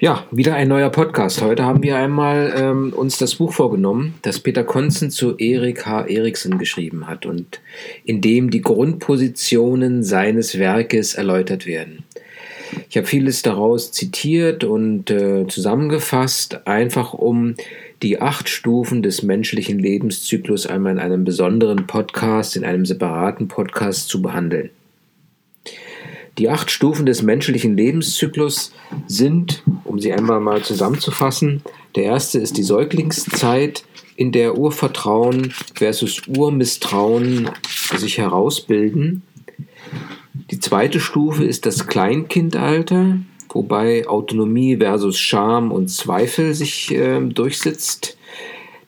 Ja, wieder ein neuer Podcast. Heute haben wir einmal ähm, uns das Buch vorgenommen, das Peter Konzen zu Erik H. Eriksen geschrieben hat und in dem die Grundpositionen seines Werkes erläutert werden. Ich habe vieles daraus zitiert und äh, zusammengefasst, einfach um die acht Stufen des menschlichen Lebenszyklus einmal in einem besonderen Podcast, in einem separaten Podcast zu behandeln. Die acht Stufen des menschlichen Lebenszyklus sind, um sie einmal mal zusammenzufassen, der erste ist die Säuglingszeit, in der Urvertrauen versus Urmisstrauen sich herausbilden. Die zweite Stufe ist das Kleinkindalter, wobei Autonomie versus Scham und Zweifel sich äh, durchsetzt.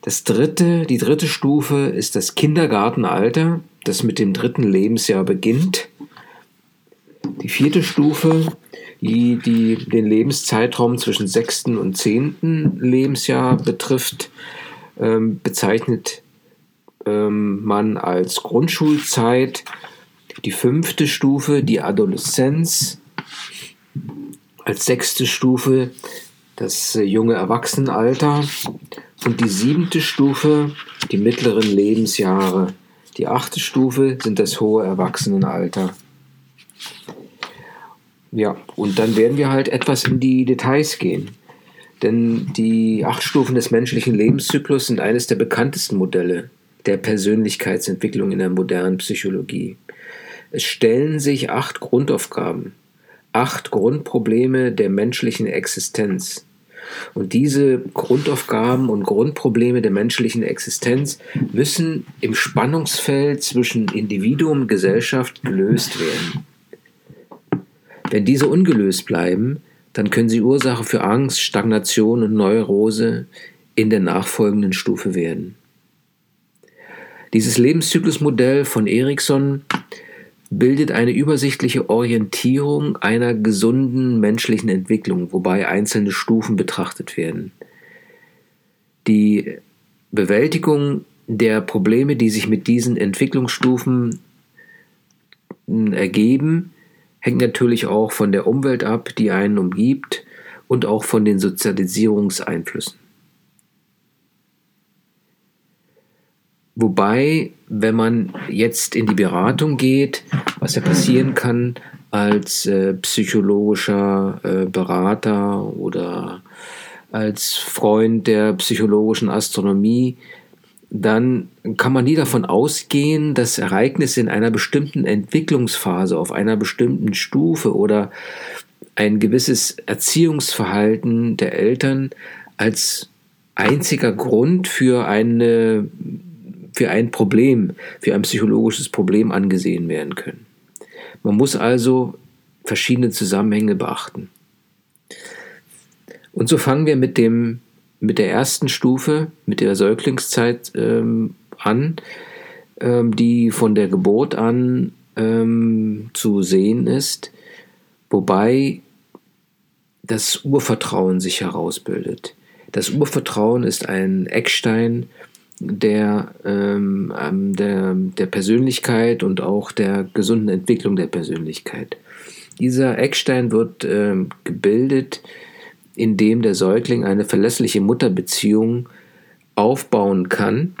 Das dritte, die dritte Stufe ist das Kindergartenalter, das mit dem dritten Lebensjahr beginnt. Die vierte Stufe, die, die den Lebenszeitraum zwischen sechsten und zehnten Lebensjahr betrifft, ähm, bezeichnet ähm, man als Grundschulzeit. Die fünfte Stufe, die Adoleszenz, als sechste Stufe das äh, junge Erwachsenenalter und die siebente Stufe die mittleren Lebensjahre. Die achte Stufe sind das hohe Erwachsenenalter. Ja, und dann werden wir halt etwas in die Details gehen. Denn die acht Stufen des menschlichen Lebenszyklus sind eines der bekanntesten Modelle der Persönlichkeitsentwicklung in der modernen Psychologie. Es stellen sich acht Grundaufgaben, acht Grundprobleme der menschlichen Existenz. Und diese Grundaufgaben und Grundprobleme der menschlichen Existenz müssen im Spannungsfeld zwischen Individuum und Gesellschaft gelöst werden. Wenn diese ungelöst bleiben, dann können sie Ursache für Angst, Stagnation und Neurose in der nachfolgenden Stufe werden. Dieses Lebenszyklusmodell von Erikson bildet eine übersichtliche Orientierung einer gesunden menschlichen Entwicklung, wobei einzelne Stufen betrachtet werden. Die Bewältigung der Probleme, die sich mit diesen Entwicklungsstufen ergeben, hängt natürlich auch von der Umwelt ab, die einen umgibt und auch von den Sozialisierungseinflüssen. Wobei, wenn man jetzt in die Beratung geht, was ja passieren kann als äh, psychologischer äh, Berater oder als Freund der psychologischen Astronomie, dann kann man nie davon ausgehen, dass Ereignisse in einer bestimmten Entwicklungsphase, auf einer bestimmten Stufe oder ein gewisses Erziehungsverhalten der Eltern als einziger Grund für eine für ein Problem, für ein psychologisches Problem angesehen werden können. Man muss also verschiedene Zusammenhänge beachten. Und so fangen wir mit dem mit der ersten Stufe, mit der Säuglingszeit ähm, an, ähm, die von der Geburt an ähm, zu sehen ist, wobei das Urvertrauen sich herausbildet. Das Urvertrauen ist ein Eckstein der, ähm, ähm der, der Persönlichkeit und auch der gesunden Entwicklung der Persönlichkeit. Dieser Eckstein wird ähm, gebildet in dem der Säugling eine verlässliche Mutterbeziehung aufbauen kann,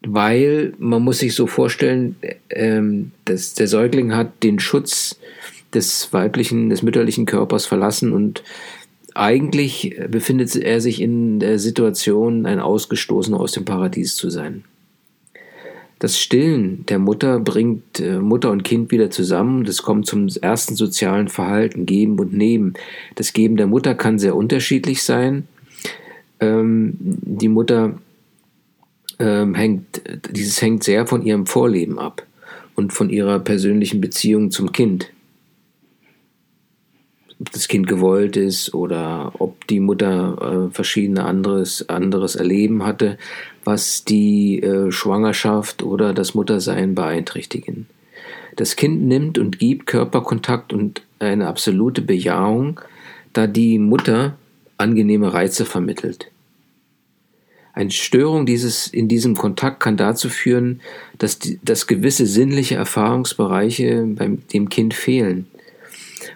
weil man muss sich so vorstellen, ähm, dass der Säugling hat den Schutz des weiblichen, des mütterlichen Körpers verlassen und eigentlich befindet er sich in der Situation, ein Ausgestoßener aus dem Paradies zu sein. Das Stillen der Mutter bringt äh, Mutter und Kind wieder zusammen. Das kommt zum ersten sozialen Verhalten, Geben und Nehmen. Das Geben der Mutter kann sehr unterschiedlich sein. Ähm, die Mutter ähm, hängt, dieses hängt sehr von ihrem Vorleben ab und von ihrer persönlichen Beziehung zum Kind ob das Kind gewollt ist oder ob die Mutter äh, verschiedene anderes, anderes Erleben hatte, was die äh, Schwangerschaft oder das Muttersein beeinträchtigen. Das Kind nimmt und gibt Körperkontakt und eine absolute Bejahung, da die Mutter angenehme Reize vermittelt. Eine Störung dieses, in diesem Kontakt kann dazu führen, dass, die, dass gewisse sinnliche Erfahrungsbereiche beim dem Kind fehlen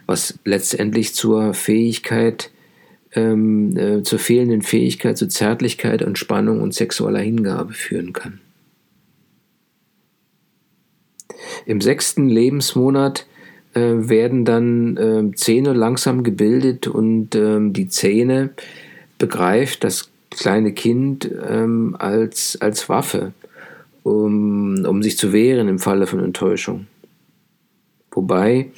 was letztendlich zur Fähigkeit, ähm, äh, zur fehlenden Fähigkeit zu Zärtlichkeit, Entspannung und sexueller Hingabe führen kann. Im sechsten Lebensmonat äh, werden dann äh, Zähne langsam gebildet und äh, die Zähne begreift das kleine Kind ähm, als, als Waffe, um, um sich zu wehren im Falle von Enttäuschung. Wobei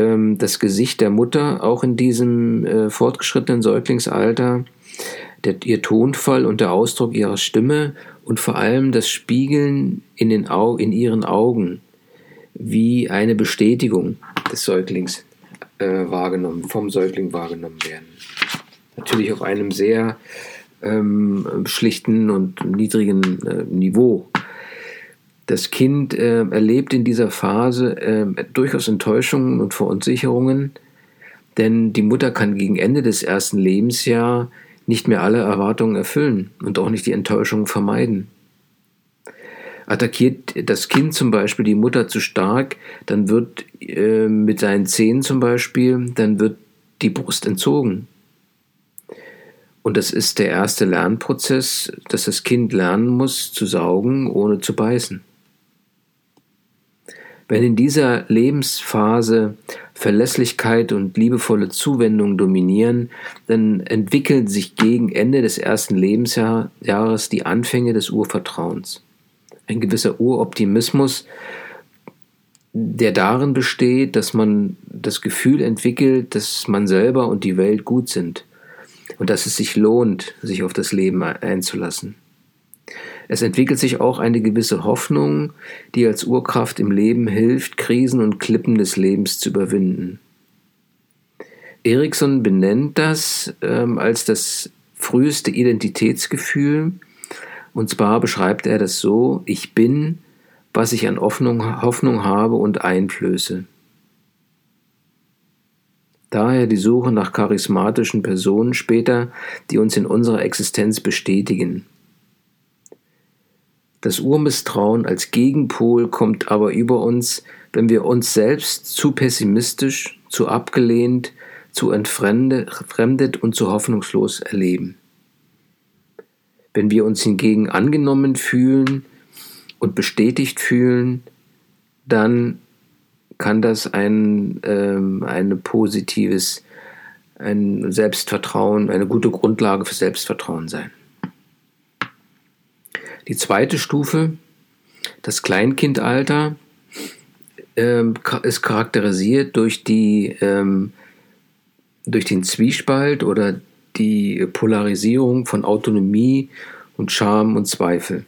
ähm, das Gesicht der Mutter auch in diesem äh, fortgeschrittenen Säuglingsalter, der, ihr Tonfall und der Ausdruck ihrer Stimme und vor allem das Spiegeln in, den Au in ihren Augen wie eine Bestätigung des Säuglings äh, wahrgenommen, vom Säugling wahrgenommen werden. Natürlich auf einem sehr ähm, schlichten und niedrigen äh, Niveau. Das Kind äh, erlebt in dieser Phase äh, durchaus Enttäuschungen und Verunsicherungen, denn die Mutter kann gegen Ende des ersten Lebensjahres nicht mehr alle Erwartungen erfüllen und auch nicht die Enttäuschungen vermeiden. Attackiert das Kind zum Beispiel die Mutter zu stark, dann wird äh, mit seinen Zähnen zum Beispiel, dann wird die Brust entzogen. Und das ist der erste Lernprozess, dass das Kind lernen muss, zu saugen, ohne zu beißen. Wenn in dieser Lebensphase Verlässlichkeit und liebevolle Zuwendung dominieren, dann entwickeln sich gegen Ende des ersten Lebensjahres die Anfänge des Urvertrauens ein gewisser Uroptimismus, der darin besteht, dass man das Gefühl entwickelt, dass man selber und die Welt gut sind und dass es sich lohnt, sich auf das Leben einzulassen. Es entwickelt sich auch eine gewisse Hoffnung, die als Urkraft im Leben hilft, Krisen und Klippen des Lebens zu überwinden. Erikson benennt das ähm, als das früheste Identitätsgefühl, und zwar beschreibt er das so, ich bin, was ich an Hoffnung, Hoffnung habe und einflöße. Daher die Suche nach charismatischen Personen später, die uns in unserer Existenz bestätigen. Das Urmisstrauen als Gegenpol kommt aber über uns, wenn wir uns selbst zu pessimistisch, zu abgelehnt, zu entfremdet und zu hoffnungslos erleben. Wenn wir uns hingegen angenommen fühlen und bestätigt fühlen, dann kann das ein, ähm, eine positives, ein Selbstvertrauen, eine gute Grundlage für Selbstvertrauen sein. Die zweite Stufe, das Kleinkindalter, ähm, ist charakterisiert durch, die, ähm, durch den Zwiespalt oder die Polarisierung von Autonomie und Scham und Zweifel.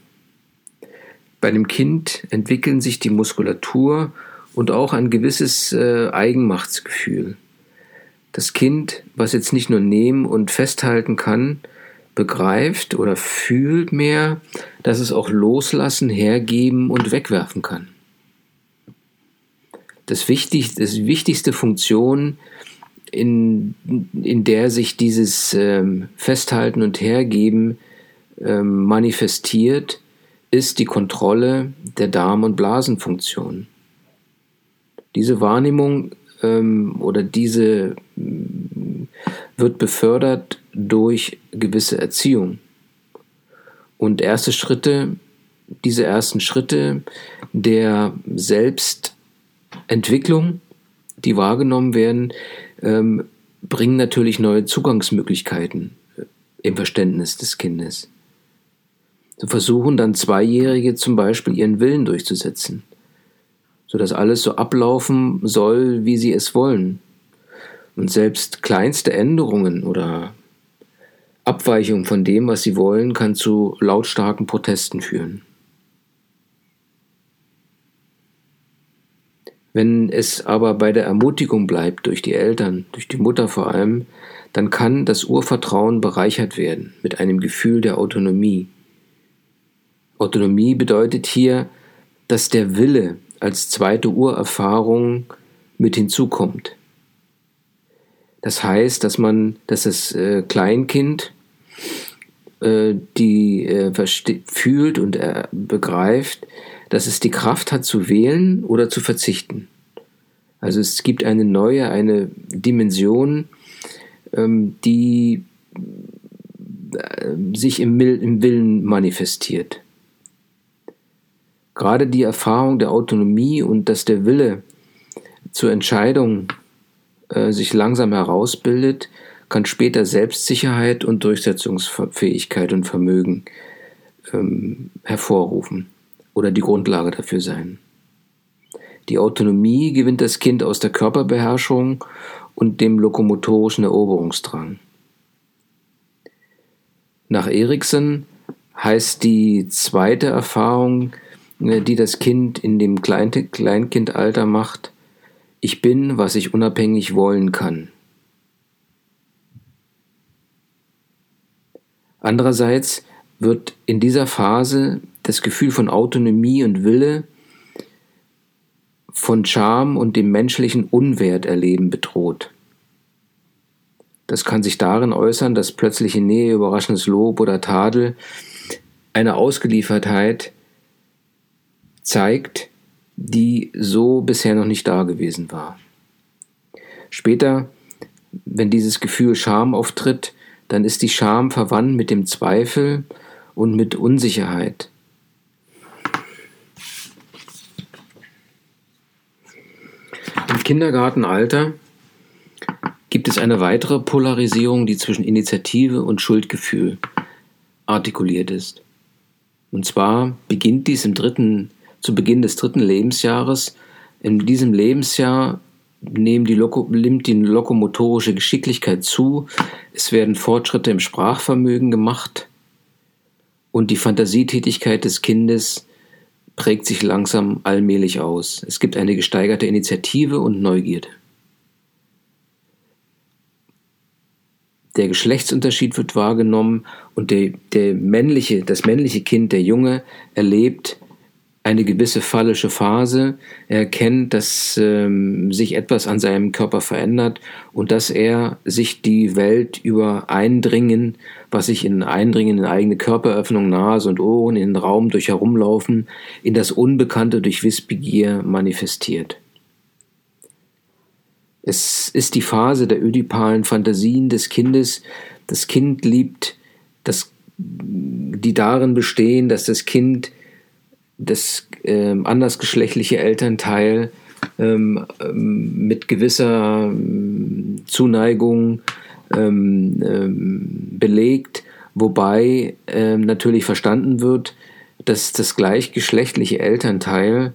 Bei dem Kind entwickeln sich die Muskulatur und auch ein gewisses äh, Eigenmachtsgefühl. Das Kind, was jetzt nicht nur nehmen und festhalten kann, begreift oder fühlt mehr, dass es auch loslassen, hergeben und wegwerfen kann. Das, wichtig, das wichtigste Funktion in, in der sich dieses ähm, Festhalten und Hergeben ähm, manifestiert, ist die Kontrolle der Darm- und Blasenfunktion. Diese Wahrnehmung ähm, oder diese wird befördert durch gewisse Erziehung. Und erste Schritte, diese ersten Schritte der Selbstentwicklung, die wahrgenommen werden, ähm, bringen natürlich neue Zugangsmöglichkeiten äh, im Verständnis des Kindes. So versuchen dann Zweijährige zum Beispiel ihren Willen durchzusetzen, sodass alles so ablaufen soll, wie sie es wollen. Und selbst kleinste Änderungen oder Abweichungen von dem, was sie wollen, kann zu lautstarken Protesten führen. Wenn es aber bei der Ermutigung bleibt, durch die Eltern, durch die Mutter vor allem, dann kann das Urvertrauen bereichert werden mit einem Gefühl der Autonomie. Autonomie bedeutet hier, dass der Wille als zweite Urerfahrung mit hinzukommt. Das heißt, dass man, dass das äh, Kleinkind äh, die äh, fühlt und begreift, dass es die Kraft hat zu wählen oder zu verzichten. Also es gibt eine neue, eine Dimension, ähm, die äh, sich im, im Willen manifestiert. Gerade die Erfahrung der Autonomie und dass der Wille zur Entscheidung äh, sich langsam herausbildet, kann später Selbstsicherheit und Durchsetzungsfähigkeit und Vermögen ähm, hervorrufen oder die Grundlage dafür sein. Die Autonomie gewinnt das Kind aus der Körperbeherrschung und dem lokomotorischen Eroberungsdrang. Nach Erikson heißt die zweite Erfahrung, äh, die das Kind in dem Kleinkindalter macht, ich bin, was ich unabhängig wollen kann. Andererseits wird in dieser Phase das Gefühl von Autonomie und Wille, von Charme und dem menschlichen Unwert erleben bedroht. Das kann sich darin äußern, dass plötzliche Nähe, überraschendes Lob oder Tadel eine Ausgeliefertheit zeigt, die so bisher noch nicht da gewesen war. Später, wenn dieses Gefühl Scham auftritt, dann ist die Scham verwandt mit dem Zweifel und mit Unsicherheit. Im Kindergartenalter gibt es eine weitere Polarisierung, die zwischen Initiative und Schuldgefühl artikuliert ist. Und zwar beginnt dies im dritten, zu Beginn des dritten Lebensjahres. In diesem Lebensjahr nehmen die Loko, nimmt die lokomotorische Geschicklichkeit zu, es werden Fortschritte im Sprachvermögen gemacht und die Fantasietätigkeit des Kindes prägt sich langsam allmählich aus. Es gibt eine gesteigerte Initiative und Neugierde. Der Geschlechtsunterschied wird wahrgenommen und der, der männliche, das männliche Kind, der Junge, erlebt eine gewisse phallische Phase. Er erkennt, dass ähm, sich etwas an seinem Körper verändert und dass er sich die Welt über Eindringen, was sich in Eindringen in eigene Körperöffnung, Nase und Ohren, in den Raum durch Herumlaufen, in das Unbekannte durch Wissbegier manifestiert. Es ist die Phase der ödipalen Fantasien des Kindes. Das Kind liebt, das, die darin bestehen, dass das Kind das äh, andersgeschlechtliche Elternteil ähm, ähm, mit gewisser ähm, Zuneigung ähm, ähm, belegt, wobei ähm, natürlich verstanden wird, dass das gleichgeschlechtliche Elternteil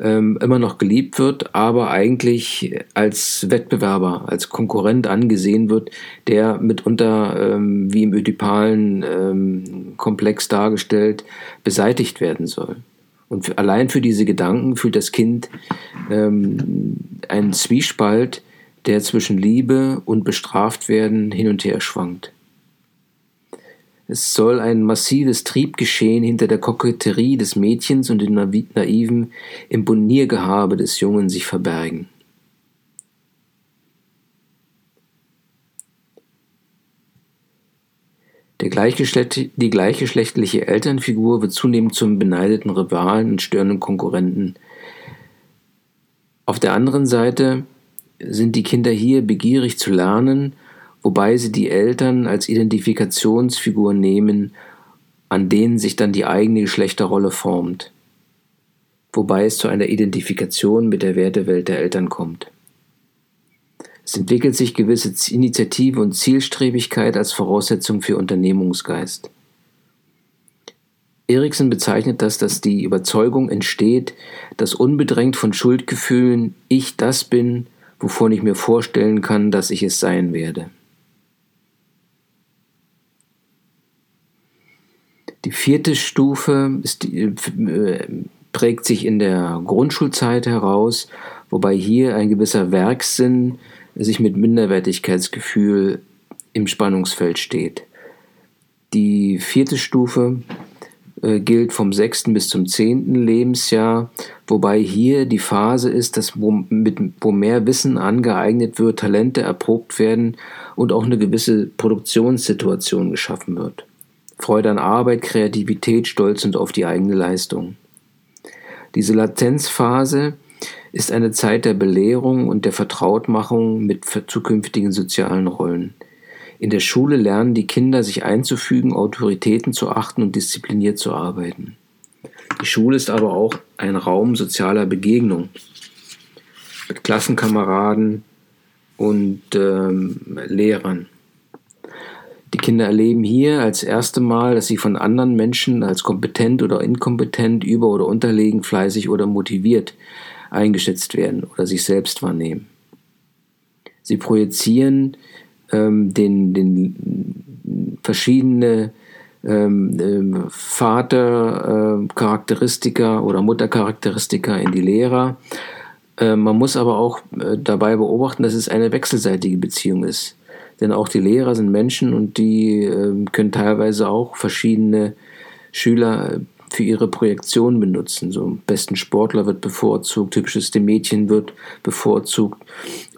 immer noch geliebt wird, aber eigentlich als Wettbewerber, als Konkurrent angesehen wird, der mitunter, wie im ödipalen Komplex dargestellt, beseitigt werden soll. Und für, allein für diese Gedanken fühlt das Kind ähm, einen Zwiespalt, der zwischen Liebe und bestraft werden hin und her schwankt. Es soll ein massives Triebgeschehen hinter der Koketterie des Mädchens und dem naiven Imponiergehabe des Jungen sich verbergen. Der gleichgeschlecht, die gleichgeschlechtliche Elternfigur wird zunehmend zum beneideten Rivalen und störenden Konkurrenten. Auf der anderen Seite sind die Kinder hier begierig zu lernen, wobei sie die Eltern als Identifikationsfigur nehmen, an denen sich dann die eigene Geschlechterrolle formt, wobei es zu einer Identifikation mit der Wertewelt der Eltern kommt. Es entwickelt sich gewisse Initiative und Zielstrebigkeit als Voraussetzung für Unternehmungsgeist. Erikson bezeichnet das, dass die Überzeugung entsteht, dass unbedrängt von Schuldgefühlen ich das bin, wovon ich mir vorstellen kann, dass ich es sein werde. Die vierte Stufe ist, äh, prägt sich in der Grundschulzeit heraus, wobei hier ein gewisser Werkssinn sich mit Minderwertigkeitsgefühl im Spannungsfeld steht. Die vierte Stufe äh, gilt vom sechsten bis zum zehnten Lebensjahr, wobei hier die Phase ist, dass wo, mit, wo mehr Wissen angeeignet wird, Talente erprobt werden und auch eine gewisse Produktionssituation geschaffen wird. Freude an Arbeit, Kreativität, Stolz und auf die eigene Leistung. Diese Latenzphase ist eine Zeit der Belehrung und der Vertrautmachung mit zukünftigen sozialen Rollen. In der Schule lernen die Kinder, sich einzufügen, Autoritäten zu achten und diszipliniert zu arbeiten. Die Schule ist aber auch ein Raum sozialer Begegnung mit Klassenkameraden und ähm, Lehrern. Die Kinder erleben hier als erste Mal, dass sie von anderen Menschen als kompetent oder inkompetent, über- oder unterlegen, fleißig oder motiviert eingeschätzt werden oder sich selbst wahrnehmen. Sie projizieren ähm, den, den verschiedene ähm, ähm, Vatercharakteristika äh, oder Muttercharakteristika in die Lehrer. Äh, man muss aber auch äh, dabei beobachten, dass es eine wechselseitige Beziehung ist. Denn auch die Lehrer sind Menschen und die äh, können teilweise auch verschiedene Schüler für ihre Projektion benutzen. So besten Sportler wird bevorzugt, typisches Mädchen wird bevorzugt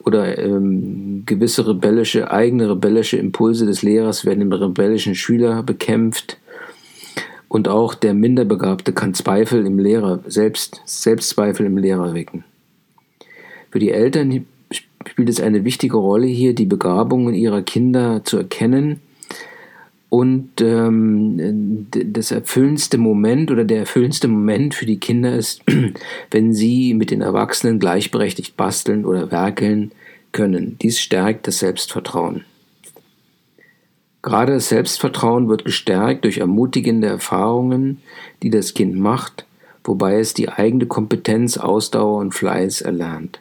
oder ähm, gewisse rebellische, eigene rebellische Impulse des Lehrers werden im rebellischen Schüler bekämpft. Und auch der Minderbegabte kann Zweifel im Lehrer, selbst, Selbstzweifel im Lehrer wecken. Für die Eltern spielt es eine wichtige Rolle hier, die Begabungen ihrer Kinder zu erkennen und ähm, das erfüllendste Moment oder der erfüllendste Moment für die Kinder ist, wenn sie mit den Erwachsenen gleichberechtigt basteln oder werkeln können. Dies stärkt das Selbstvertrauen. Gerade das Selbstvertrauen wird gestärkt durch ermutigende Erfahrungen, die das Kind macht, wobei es die eigene Kompetenz, Ausdauer und Fleiß erlernt.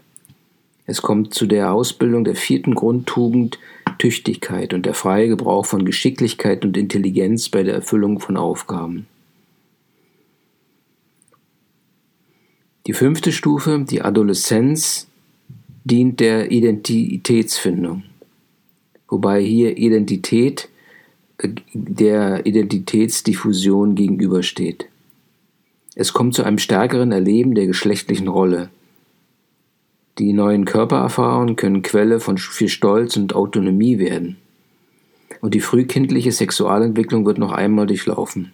Es kommt zu der Ausbildung der vierten Grundtugend Tüchtigkeit und der freie Gebrauch von Geschicklichkeit und Intelligenz bei der Erfüllung von Aufgaben. Die fünfte Stufe, die Adoleszenz, dient der Identitätsfindung, wobei hier Identität äh, der Identitätsdiffusion gegenübersteht. Es kommt zu einem stärkeren Erleben der geschlechtlichen Rolle. Die neuen Körpererfahrungen können Quelle von viel Stolz und Autonomie werden. Und die frühkindliche Sexualentwicklung wird noch einmal durchlaufen.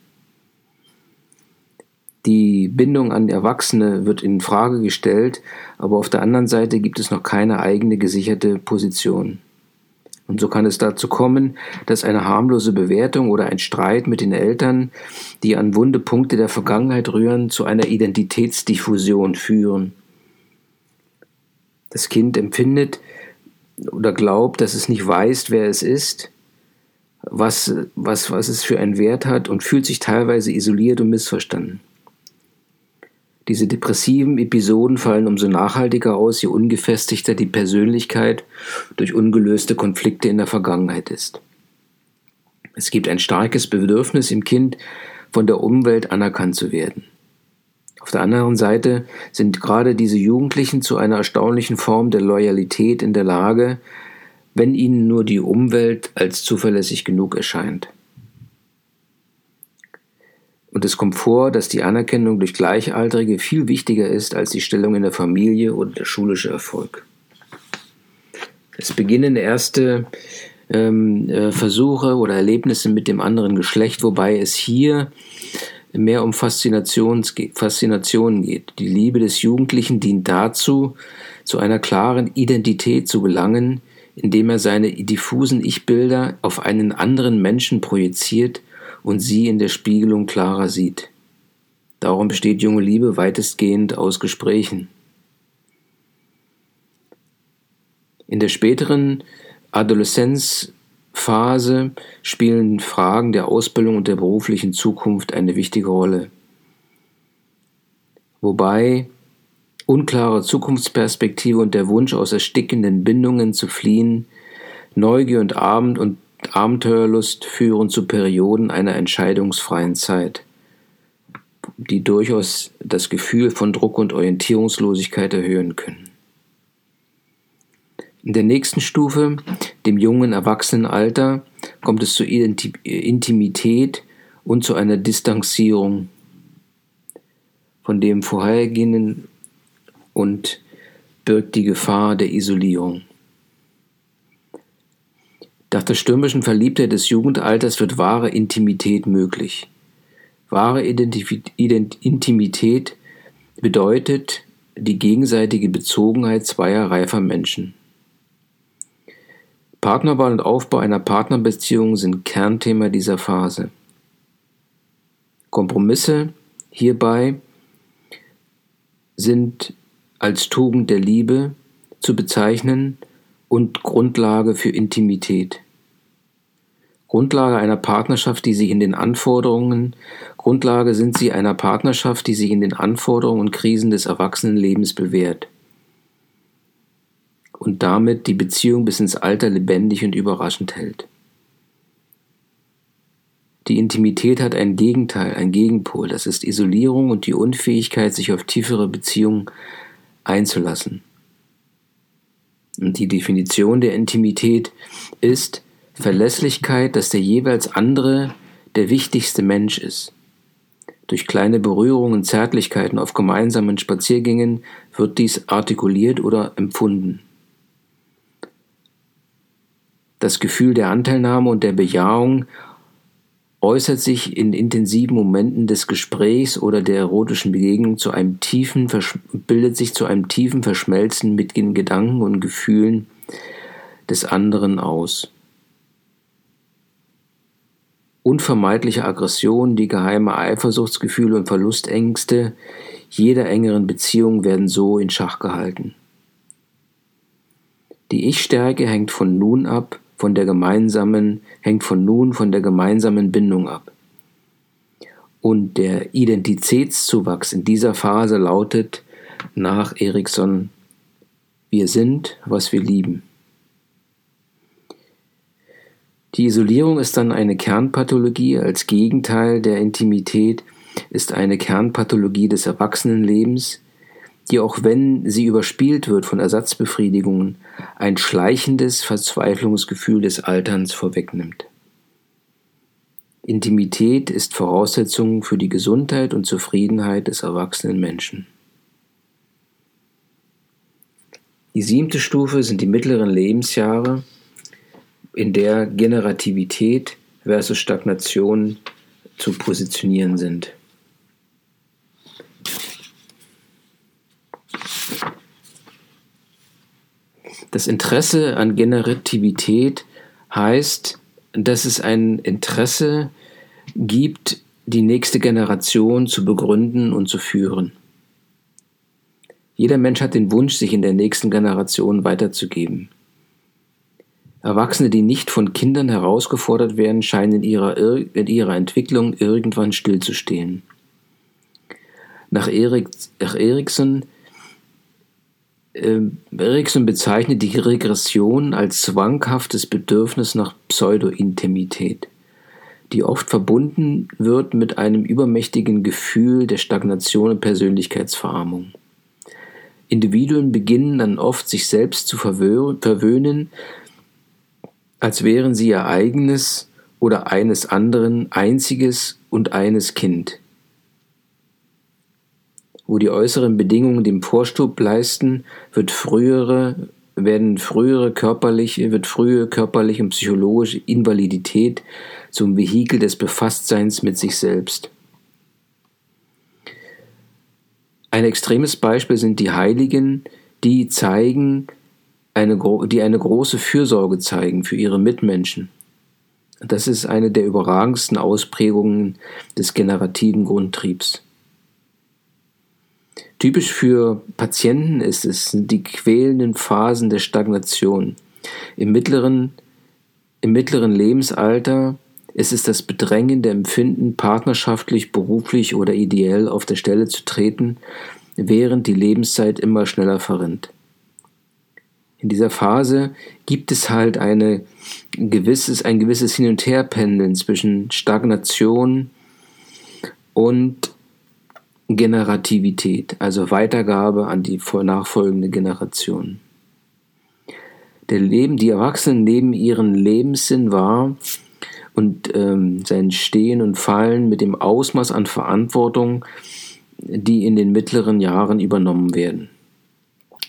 Die Bindung an Erwachsene wird in Frage gestellt, aber auf der anderen Seite gibt es noch keine eigene gesicherte Position. Und so kann es dazu kommen, dass eine harmlose Bewertung oder ein Streit mit den Eltern, die an wunde Punkte der Vergangenheit rühren, zu einer Identitätsdiffusion führen. Das Kind empfindet oder glaubt, dass es nicht weiß, wer es ist, was, was, was es für einen Wert hat und fühlt sich teilweise isoliert und missverstanden. Diese depressiven Episoden fallen umso nachhaltiger aus, je ungefestigter die Persönlichkeit durch ungelöste Konflikte in der Vergangenheit ist. Es gibt ein starkes Bedürfnis im Kind, von der Umwelt anerkannt zu werden. Auf der anderen Seite sind gerade diese Jugendlichen zu einer erstaunlichen Form der Loyalität in der Lage, wenn ihnen nur die Umwelt als zuverlässig genug erscheint. Und es kommt vor, dass die Anerkennung durch Gleichaltrige viel wichtiger ist als die Stellung in der Familie oder der schulische Erfolg. Es beginnen erste ähm, äh, Versuche oder Erlebnisse mit dem anderen Geschlecht, wobei es hier mehr um Faszinations Faszination geht. Die Liebe des Jugendlichen dient dazu, zu einer klaren Identität zu gelangen, indem er seine diffusen Ich-Bilder auf einen anderen Menschen projiziert und sie in der Spiegelung klarer sieht. Darum besteht junge Liebe weitestgehend aus Gesprächen. In der späteren Adoleszenz Phase spielen Fragen der Ausbildung und der beruflichen Zukunft eine wichtige Rolle. Wobei unklare Zukunftsperspektive und der Wunsch aus erstickenden Bindungen zu fliehen, Neugier und Abend und Abenteuerlust führen zu Perioden einer entscheidungsfreien Zeit, die durchaus das Gefühl von Druck und Orientierungslosigkeit erhöhen können. In der nächsten Stufe, dem jungen Erwachsenenalter, kommt es zur Intimität und zu einer Distanzierung von dem vorhergehenden und birgt die Gefahr der Isolierung. Nach der stürmischen Verliebtheit des Jugendalters wird wahre Intimität möglich. Wahre Identif Ident Intimität bedeutet, die gegenseitige Bezogenheit zweier reifer Menschen. Partnerwahl und Aufbau einer Partnerbeziehung sind Kernthema dieser Phase. Kompromisse hierbei sind als Tugend der Liebe zu bezeichnen und Grundlage für Intimität. Grundlage einer Partnerschaft, die sich in den Anforderungen, Grundlage sind sie einer Partnerschaft, die sich in den Anforderungen und Krisen des Erwachsenenlebens bewährt und damit die Beziehung bis ins Alter lebendig und überraschend hält. Die Intimität hat ein Gegenteil, ein Gegenpol, das ist Isolierung und die Unfähigkeit, sich auf tiefere Beziehungen einzulassen. Und die Definition der Intimität ist Verlässlichkeit, dass der jeweils andere der wichtigste Mensch ist. Durch kleine Berührungen, Zärtlichkeiten auf gemeinsamen Spaziergängen wird dies artikuliert oder empfunden. Das Gefühl der Anteilnahme und der Bejahung äußert sich in intensiven Momenten des Gesprächs oder der erotischen Begegnung zu einem tiefen, bildet sich zu einem tiefen Verschmelzen mit den Gedanken und Gefühlen des anderen aus. Unvermeidliche Aggression, die geheime Eifersuchtsgefühle und Verlustängste jeder engeren Beziehung werden so in Schach gehalten. Die Ich-Stärke hängt von nun ab, von der gemeinsamen, hängt von nun von der gemeinsamen Bindung ab. Und der Identitätszuwachs in dieser Phase lautet nach Erikson, wir sind, was wir lieben. Die Isolierung ist dann eine Kernpathologie, als Gegenteil der Intimität ist eine Kernpathologie des Erwachsenenlebens, die auch wenn sie überspielt wird von Ersatzbefriedigungen, ein schleichendes Verzweiflungsgefühl des Alterns vorwegnimmt. Intimität ist Voraussetzung für die Gesundheit und Zufriedenheit des erwachsenen Menschen. Die siebte Stufe sind die mittleren Lebensjahre, in der Generativität versus Stagnation zu positionieren sind. Das Interesse an Generativität heißt, dass es ein Interesse gibt, die nächste Generation zu begründen und zu führen. Jeder Mensch hat den Wunsch, sich in der nächsten Generation weiterzugeben. Erwachsene, die nicht von Kindern herausgefordert werden, scheinen in ihrer, in ihrer Entwicklung irgendwann stillzustehen. Nach, Erik, nach Erikson bezeichnet die Regression als zwanghaftes Bedürfnis nach Pseudo-Intimität, die oft verbunden wird mit einem übermächtigen Gefühl der Stagnation und Persönlichkeitsverarmung. Individuen beginnen dann oft sich selbst zu verwöhnen, als wären sie ihr eigenes oder eines anderen einziges und eines Kind wo die äußeren Bedingungen dem Vorstub leisten, wird frühere, werden frühere körperliche, wird frühe körperliche und psychologische Invalidität zum Vehikel des Befasstseins mit sich selbst. Ein extremes Beispiel sind die Heiligen, die zeigen, eine, die eine große Fürsorge zeigen für ihre Mitmenschen. Das ist eine der überragendsten Ausprägungen des generativen Grundtriebs. Typisch für Patienten ist es die quälenden Phasen der Stagnation. Im mittleren, Im mittleren Lebensalter ist es das bedrängende Empfinden, partnerschaftlich, beruflich oder ideell auf der Stelle zu treten, während die Lebenszeit immer schneller verrinnt. In dieser Phase gibt es halt eine gewisses, ein gewisses Hin- und Herpendeln zwischen Stagnation und Generativität, also Weitergabe an die nachfolgende Generation. Der Leben, die Erwachsenen nehmen ihren Lebenssinn wahr und ähm, sein Stehen und Fallen mit dem Ausmaß an Verantwortung, die in den mittleren Jahren übernommen werden.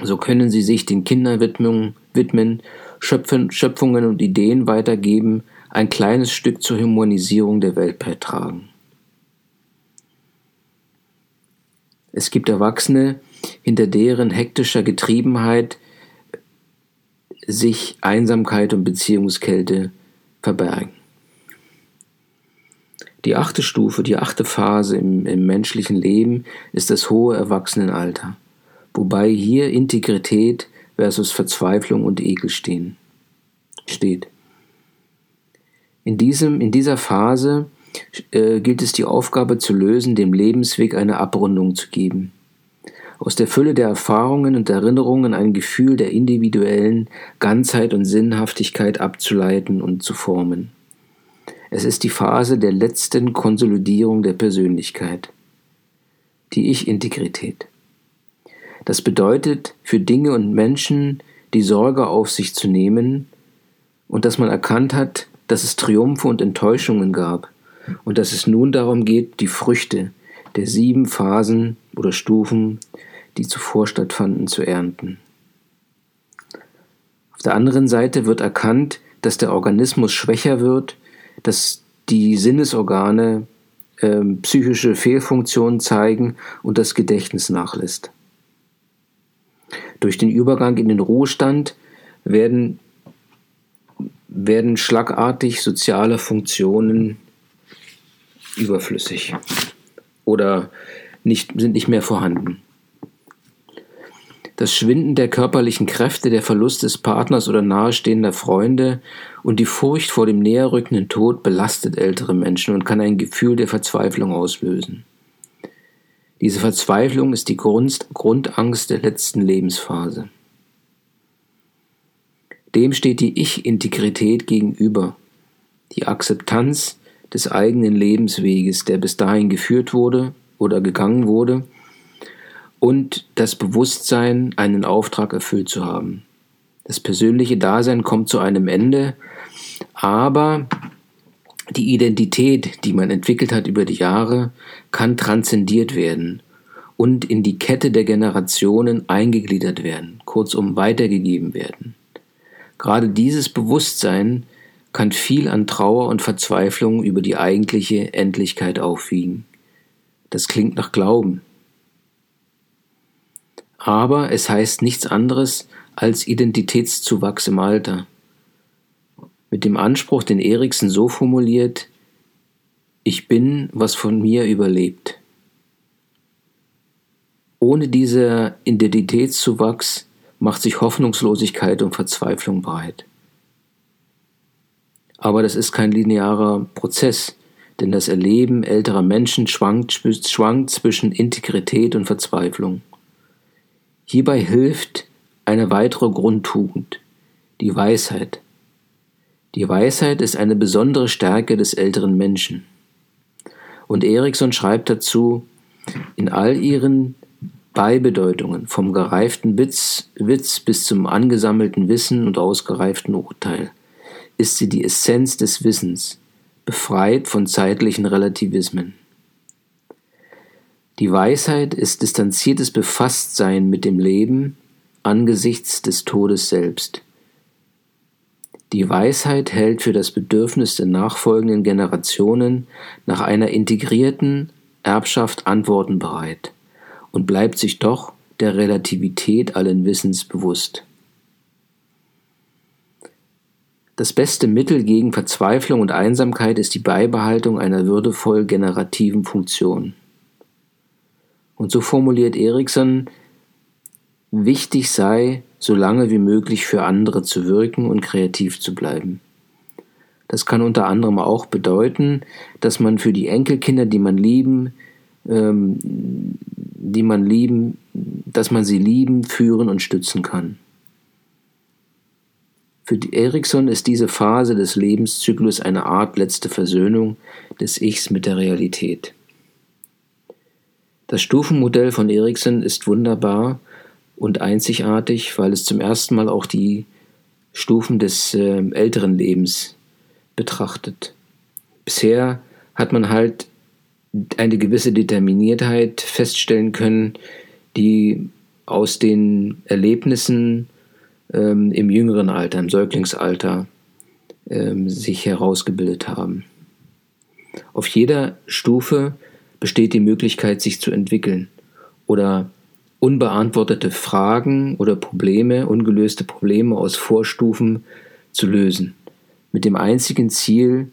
So können sie sich den Kindern widmen, Schöpfen, Schöpfungen und Ideen weitergeben, ein kleines Stück zur Humanisierung der Welt beitragen. Es gibt Erwachsene, hinter deren hektischer Getriebenheit sich Einsamkeit und Beziehungskälte verbergen. Die achte Stufe, die achte Phase im, im menschlichen Leben ist das hohe Erwachsenenalter, wobei hier Integrität versus Verzweiflung und Ekel stehen, steht. In, diesem, in dieser Phase äh, gilt es die Aufgabe zu lösen, dem Lebensweg eine Abrundung zu geben. Aus der Fülle der Erfahrungen und Erinnerungen ein Gefühl der individuellen Ganzheit und Sinnhaftigkeit abzuleiten und zu formen. Es ist die Phase der letzten Konsolidierung der Persönlichkeit, die Ich-Integrität. Das bedeutet für Dinge und Menschen die Sorge auf sich zu nehmen und dass man erkannt hat, dass es Triumphe und Enttäuschungen gab und dass es nun darum geht, die Früchte der sieben Phasen oder Stufen, die zuvor stattfanden, zu ernten. Auf der anderen Seite wird erkannt, dass der Organismus schwächer wird, dass die Sinnesorgane äh, psychische Fehlfunktionen zeigen und das Gedächtnis nachlässt. Durch den Übergang in den Ruhestand werden, werden schlagartig soziale Funktionen überflüssig oder nicht, sind nicht mehr vorhanden. Das Schwinden der körperlichen Kräfte, der Verlust des Partners oder nahestehender Freunde und die Furcht vor dem näherrückenden Tod belastet ältere Menschen und kann ein Gefühl der Verzweiflung auslösen. Diese Verzweiflung ist die Grund, Grundangst der letzten Lebensphase. Dem steht die Ich-Integrität gegenüber, die Akzeptanz des eigenen Lebensweges, der bis dahin geführt wurde oder gegangen wurde, und das Bewusstsein, einen Auftrag erfüllt zu haben. Das persönliche Dasein kommt zu einem Ende, aber die Identität, die man entwickelt hat über die Jahre, kann transzendiert werden und in die Kette der Generationen eingegliedert werden, kurzum weitergegeben werden. Gerade dieses Bewusstsein kann viel an Trauer und Verzweiflung über die eigentliche Endlichkeit aufwiegen. Das klingt nach Glauben. Aber es heißt nichts anderes als Identitätszuwachs im Alter. Mit dem Anspruch, den Eriksen so formuliert, ich bin, was von mir überlebt. Ohne dieser Identitätszuwachs macht sich Hoffnungslosigkeit und Verzweiflung breit. Aber das ist kein linearer Prozess, denn das Erleben älterer Menschen schwankt, schwankt zwischen Integrität und Verzweiflung. Hierbei hilft eine weitere Grundtugend, die Weisheit. Die Weisheit ist eine besondere Stärke des älteren Menschen. Und Erikson schreibt dazu, in all ihren Beibedeutungen, vom gereiften Witz, Witz bis zum angesammelten Wissen und ausgereiften Urteil, ist sie die Essenz des Wissens, befreit von zeitlichen Relativismen. Die Weisheit ist distanziertes Befasstsein mit dem Leben angesichts des Todes selbst. Die Weisheit hält für das Bedürfnis der nachfolgenden Generationen nach einer integrierten Erbschaft Antworten bereit und bleibt sich doch der Relativität allen Wissens bewusst. Das beste Mittel gegen Verzweiflung und Einsamkeit ist die Beibehaltung einer würdevoll generativen Funktion. Und so formuliert Erikson, wichtig sei, so lange wie möglich für andere zu wirken und kreativ zu bleiben. Das kann unter anderem auch bedeuten, dass man für die Enkelkinder, die man lieben, ähm, die man lieben, dass man sie lieben, führen und stützen kann. Für Erikson ist diese Phase des Lebenszyklus eine Art letzte Versöhnung des Ichs mit der Realität. Das Stufenmodell von Erikson ist wunderbar und einzigartig, weil es zum ersten Mal auch die Stufen des äh, älteren Lebens betrachtet. Bisher hat man halt eine gewisse Determiniertheit feststellen können, die aus den Erlebnissen ähm, im jüngeren Alter, im Säuglingsalter ähm, sich herausgebildet haben. Auf jeder Stufe besteht die Möglichkeit, sich zu entwickeln oder unbeantwortete Fragen oder Probleme, ungelöste Probleme aus Vorstufen zu lösen. Mit dem einzigen Ziel,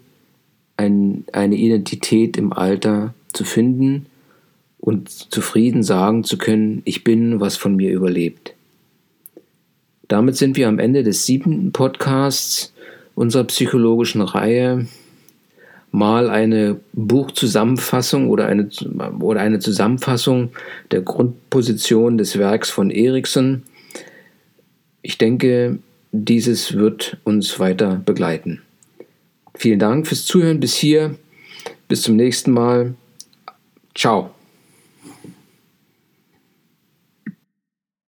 ein, eine Identität im Alter zu finden und zufrieden sagen zu können, ich bin, was von mir überlebt. Damit sind wir am Ende des siebten Podcasts unserer psychologischen Reihe. Mal eine Buchzusammenfassung oder eine, oder eine Zusammenfassung der Grundposition des Werks von Erikson. Ich denke, dieses wird uns weiter begleiten. Vielen Dank fürs Zuhören bis hier. Bis zum nächsten Mal. Ciao.